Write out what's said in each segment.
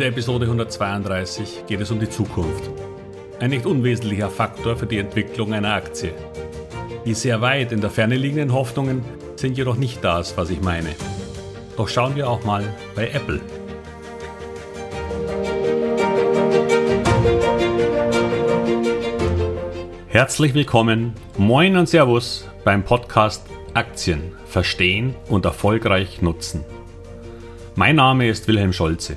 der Episode 132 geht es um die Zukunft. Ein nicht unwesentlicher Faktor für die Entwicklung einer Aktie. Die sehr weit in der Ferne liegenden Hoffnungen sind jedoch nicht das, was ich meine. Doch schauen wir auch mal bei Apple. Herzlich willkommen, moin und Servus beim Podcast Aktien verstehen und erfolgreich nutzen. Mein Name ist Wilhelm Scholze.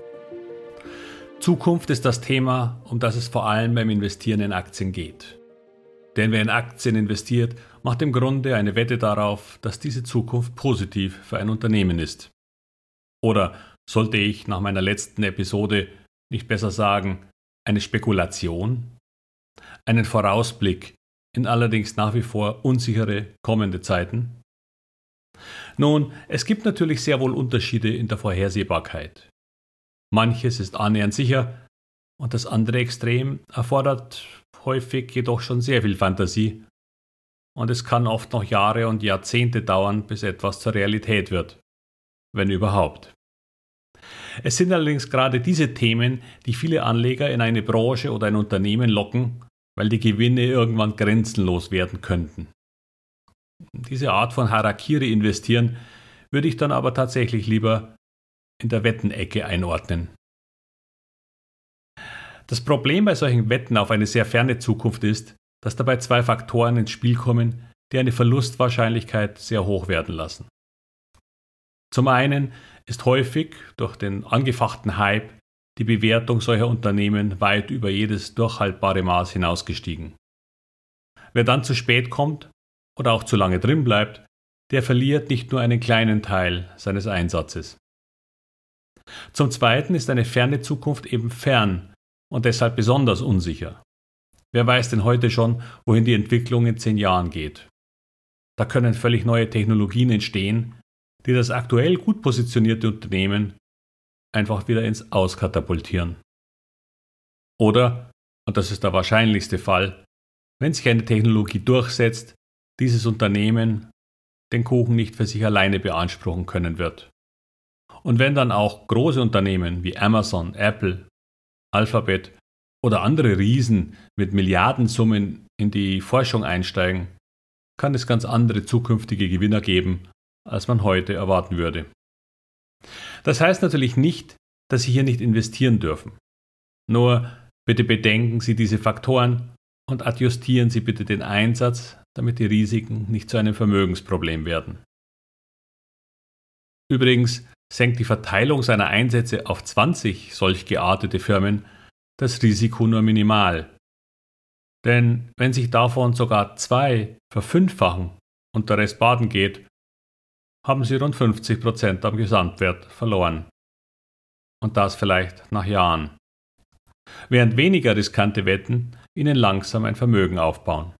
Zukunft ist das Thema, um das es vor allem beim Investieren in Aktien geht. Denn wer in Aktien investiert, macht im Grunde eine Wette darauf, dass diese Zukunft positiv für ein Unternehmen ist. Oder sollte ich nach meiner letzten Episode nicht besser sagen, eine Spekulation? Einen Vorausblick in allerdings nach wie vor unsichere kommende Zeiten? Nun, es gibt natürlich sehr wohl Unterschiede in der Vorhersehbarkeit. Manches ist annähernd sicher und das andere Extrem erfordert häufig jedoch schon sehr viel Fantasie und es kann oft noch Jahre und Jahrzehnte dauern, bis etwas zur Realität wird, wenn überhaupt. Es sind allerdings gerade diese Themen, die viele Anleger in eine Branche oder ein Unternehmen locken, weil die Gewinne irgendwann grenzenlos werden könnten. Diese Art von Harakiri investieren würde ich dann aber tatsächlich lieber in der Wettenecke einordnen. Das Problem bei solchen Wetten auf eine sehr ferne Zukunft ist, dass dabei zwei Faktoren ins Spiel kommen, die eine Verlustwahrscheinlichkeit sehr hoch werden lassen. Zum einen ist häufig durch den angefachten Hype die Bewertung solcher Unternehmen weit über jedes durchhaltbare Maß hinausgestiegen. Wer dann zu spät kommt oder auch zu lange drin bleibt, der verliert nicht nur einen kleinen Teil seines Einsatzes. Zum Zweiten ist eine ferne Zukunft eben fern und deshalb besonders unsicher. Wer weiß denn heute schon, wohin die Entwicklung in zehn Jahren geht? Da können völlig neue Technologien entstehen, die das aktuell gut positionierte Unternehmen einfach wieder ins Aus katapultieren. Oder, und das ist der wahrscheinlichste Fall, wenn sich eine Technologie durchsetzt, dieses Unternehmen den Kuchen nicht für sich alleine beanspruchen können wird. Und wenn dann auch große Unternehmen wie Amazon, Apple, Alphabet oder andere Riesen mit Milliardensummen in die Forschung einsteigen, kann es ganz andere zukünftige Gewinner geben, als man heute erwarten würde. Das heißt natürlich nicht, dass Sie hier nicht investieren dürfen. Nur bitte bedenken Sie diese Faktoren und adjustieren Sie bitte den Einsatz, damit die Risiken nicht zu einem Vermögensproblem werden. Übrigens senkt die Verteilung seiner Einsätze auf 20 solch geartete Firmen das Risiko nur minimal. Denn wenn sich davon sogar zwei verfünffachen und der Rest baden geht, haben sie rund 50 Prozent am Gesamtwert verloren. Und das vielleicht nach Jahren. Während weniger riskante Wetten ihnen langsam ein Vermögen aufbauen.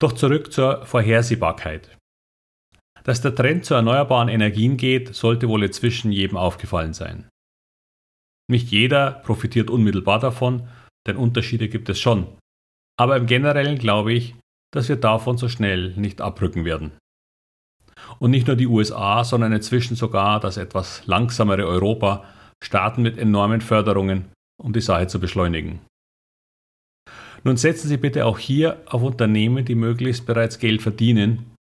Doch zurück zur Vorhersehbarkeit. Dass der Trend zu erneuerbaren Energien geht, sollte wohl inzwischen jedem aufgefallen sein. Nicht jeder profitiert unmittelbar davon, denn Unterschiede gibt es schon. Aber im Generellen glaube ich, dass wir davon so schnell nicht abrücken werden. Und nicht nur die USA, sondern inzwischen sogar das etwas langsamere Europa starten mit enormen Förderungen, um die Sache zu beschleunigen. Nun setzen Sie bitte auch hier auf Unternehmen, die möglichst bereits Geld verdienen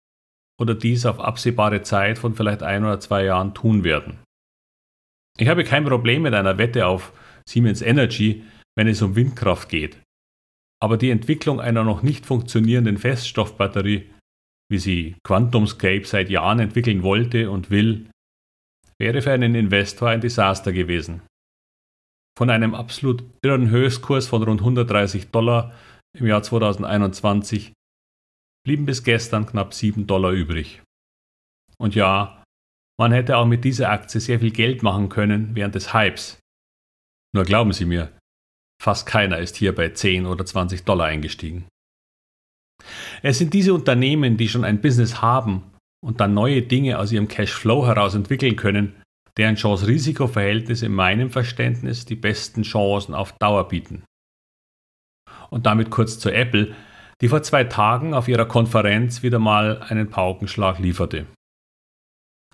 oder dies auf absehbare Zeit von vielleicht ein oder zwei Jahren tun werden. Ich habe kein Problem mit einer Wette auf Siemens Energy, wenn es um Windkraft geht. Aber die Entwicklung einer noch nicht funktionierenden Feststoffbatterie, wie sie QuantumScape seit Jahren entwickeln wollte und will, wäre für einen Investor ein Desaster gewesen. Von einem absolut irren Höchstkurs von rund 130 Dollar im Jahr 2021 blieben bis gestern knapp 7 Dollar übrig. Und ja, man hätte auch mit dieser Aktie sehr viel Geld machen können während des Hypes. Nur glauben Sie mir, Fast keiner ist hier bei 10 oder 20 Dollar eingestiegen. Es sind diese Unternehmen, die schon ein Business haben und dann neue Dinge aus ihrem Cashflow heraus entwickeln können, deren Chance-Risiko-Verhältnis in meinem Verständnis die besten Chancen auf Dauer bieten. Und damit kurz zu Apple, die vor zwei Tagen auf ihrer Konferenz wieder mal einen Paukenschlag lieferte.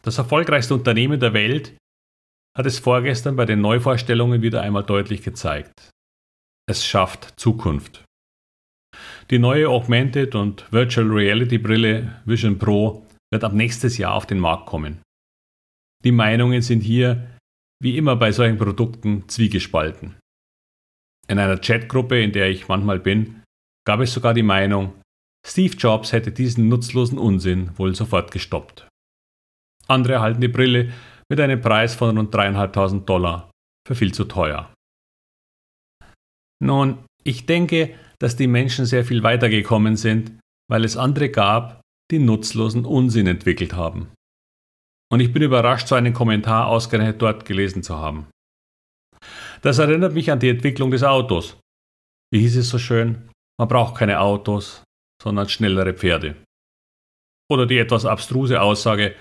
Das erfolgreichste Unternehmen der Welt hat es vorgestern bei den Neuvorstellungen wieder einmal deutlich gezeigt. Es schafft Zukunft. Die neue Augmented und Virtual Reality Brille Vision Pro wird ab nächstes Jahr auf den Markt kommen. Die Meinungen sind hier, wie immer bei solchen Produkten, zwiegespalten. In einer Chatgruppe, in der ich manchmal bin, gab es sogar die Meinung, Steve Jobs hätte diesen nutzlosen Unsinn wohl sofort gestoppt. Andere halten die Brille mit einem Preis von rund 3.500 Dollar für viel zu teuer. Nun, ich denke, dass die Menschen sehr viel weitergekommen sind, weil es andere gab, die nutzlosen Unsinn entwickelt haben. Und ich bin überrascht, so einen Kommentar ausgerechnet dort gelesen zu haben. Das erinnert mich an die Entwicklung des Autos. Wie hieß es so schön? Man braucht keine Autos, sondern schnellere Pferde. Oder die etwas abstruse Aussage,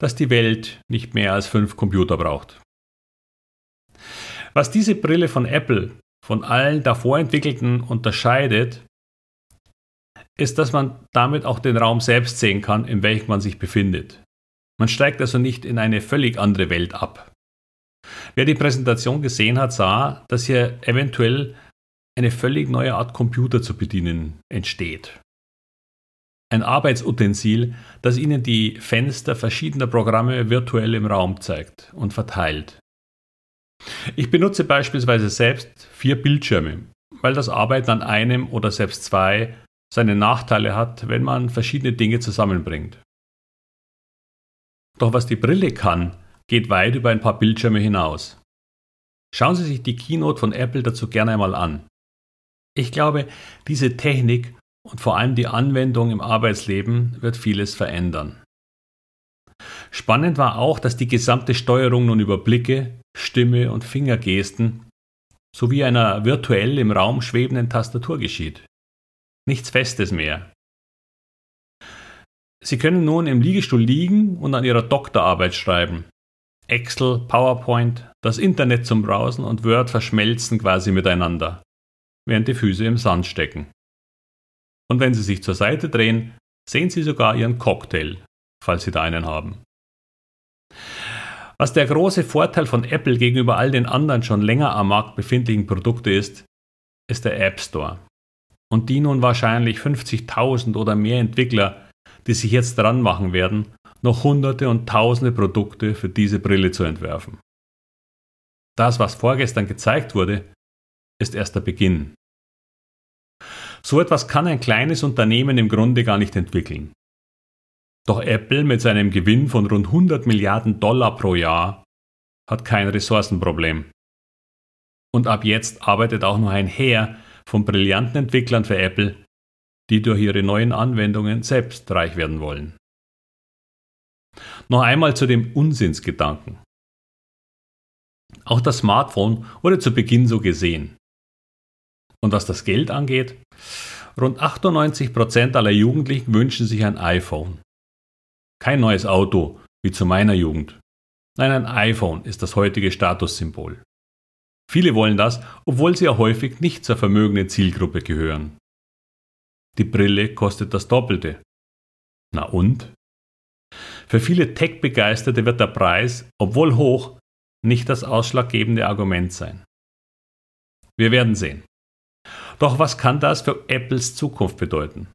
dass die Welt nicht mehr als fünf Computer braucht. Was diese Brille von Apple von allen davor entwickelten unterscheidet, ist, dass man damit auch den Raum selbst sehen kann, in welchem man sich befindet. Man steigt also nicht in eine völlig andere Welt ab. Wer die Präsentation gesehen hat, sah, dass hier eventuell eine völlig neue Art Computer zu bedienen entsteht. Ein Arbeitsutensil, das Ihnen die Fenster verschiedener Programme virtuell im Raum zeigt und verteilt. Ich benutze beispielsweise selbst vier Bildschirme, weil das Arbeiten an einem oder selbst zwei seine Nachteile hat, wenn man verschiedene Dinge zusammenbringt. Doch was die Brille kann, geht weit über ein paar Bildschirme hinaus. Schauen Sie sich die Keynote von Apple dazu gerne einmal an. Ich glaube, diese Technik und vor allem die Anwendung im Arbeitsleben wird vieles verändern. Spannend war auch, dass die gesamte Steuerung nun über Blicke, Stimme und Fingergesten sowie einer virtuell im Raum schwebenden Tastatur geschieht. Nichts Festes mehr. Sie können nun im Liegestuhl liegen und an Ihrer Doktorarbeit schreiben. Excel, PowerPoint, das Internet zum Browsen und Word verschmelzen quasi miteinander, während die Füße im Sand stecken. Und wenn Sie sich zur Seite drehen, sehen Sie sogar Ihren Cocktail, falls Sie da einen haben. Was der große Vorteil von Apple gegenüber all den anderen schon länger am Markt befindlichen Produkten ist, ist der App Store. Und die nun wahrscheinlich 50.000 oder mehr Entwickler, die sich jetzt dran machen werden, noch hunderte und tausende Produkte für diese Brille zu entwerfen. Das, was vorgestern gezeigt wurde, ist erst der Beginn. So etwas kann ein kleines Unternehmen im Grunde gar nicht entwickeln. Doch Apple mit seinem Gewinn von rund 100 Milliarden Dollar pro Jahr hat kein Ressourcenproblem. Und ab jetzt arbeitet auch noch ein Heer von brillanten Entwicklern für Apple, die durch ihre neuen Anwendungen selbst reich werden wollen. Noch einmal zu dem Unsinnsgedanken. Auch das Smartphone wurde zu Beginn so gesehen. Und was das Geld angeht, rund 98% aller Jugendlichen wünschen sich ein iPhone. Kein neues Auto, wie zu meiner Jugend. Nein, ein iPhone ist das heutige Statussymbol. Viele wollen das, obwohl sie ja häufig nicht zur vermögenden Zielgruppe gehören. Die Brille kostet das Doppelte. Na und? Für viele Tech-Begeisterte wird der Preis, obwohl hoch, nicht das ausschlaggebende Argument sein. Wir werden sehen. Doch was kann das für Apples Zukunft bedeuten?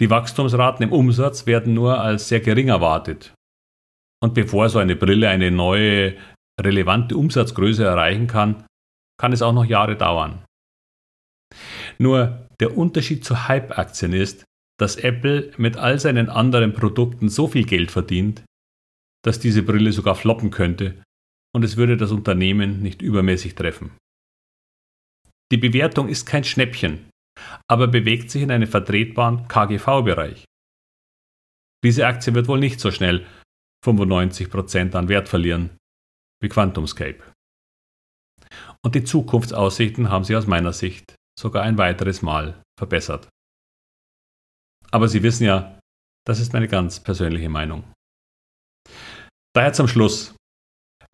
Die Wachstumsraten im Umsatz werden nur als sehr gering erwartet. Und bevor so eine Brille eine neue, relevante Umsatzgröße erreichen kann, kann es auch noch Jahre dauern. Nur der Unterschied zu Hype-Aktien ist, dass Apple mit all seinen anderen Produkten so viel Geld verdient, dass diese Brille sogar floppen könnte und es würde das Unternehmen nicht übermäßig treffen. Die Bewertung ist kein Schnäppchen, aber bewegt sich in einem vertretbaren KGV-Bereich. Diese Aktie wird wohl nicht so schnell 95% an Wert verlieren wie QuantumScape. und die Zukunftsaussichten haben sich aus meiner Sicht sogar ein weiteres Mal verbessert. Aber Sie wissen ja, das ist meine ganz persönliche Meinung. Daher zum Schluss.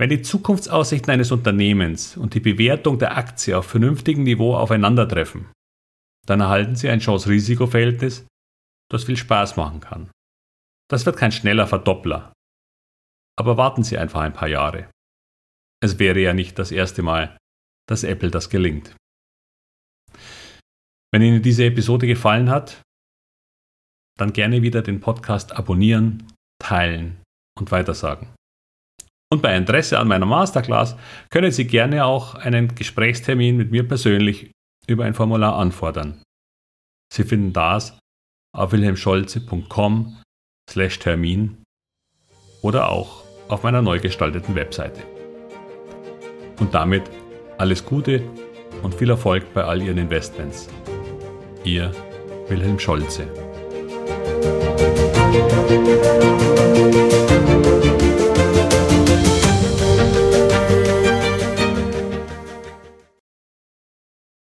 Wenn die Zukunftsaussichten eines Unternehmens und die Bewertung der Aktie auf vernünftigem Niveau aufeinandertreffen, dann erhalten Sie ein Chance-Risiko-Verhältnis, das viel Spaß machen kann. Das wird kein schneller Verdoppler. Aber warten Sie einfach ein paar Jahre. Es wäre ja nicht das erste Mal, dass Apple das gelingt. Wenn Ihnen diese Episode gefallen hat, dann gerne wieder den Podcast abonnieren, teilen und weitersagen. Und bei Interesse an meiner Masterclass können Sie gerne auch einen Gesprächstermin mit mir persönlich über ein Formular anfordern. Sie finden das auf wilhelmscholze.com/termin oder auch auf meiner neu gestalteten Webseite. Und damit alles Gute und viel Erfolg bei all Ihren Investments. Ihr Wilhelm Scholze.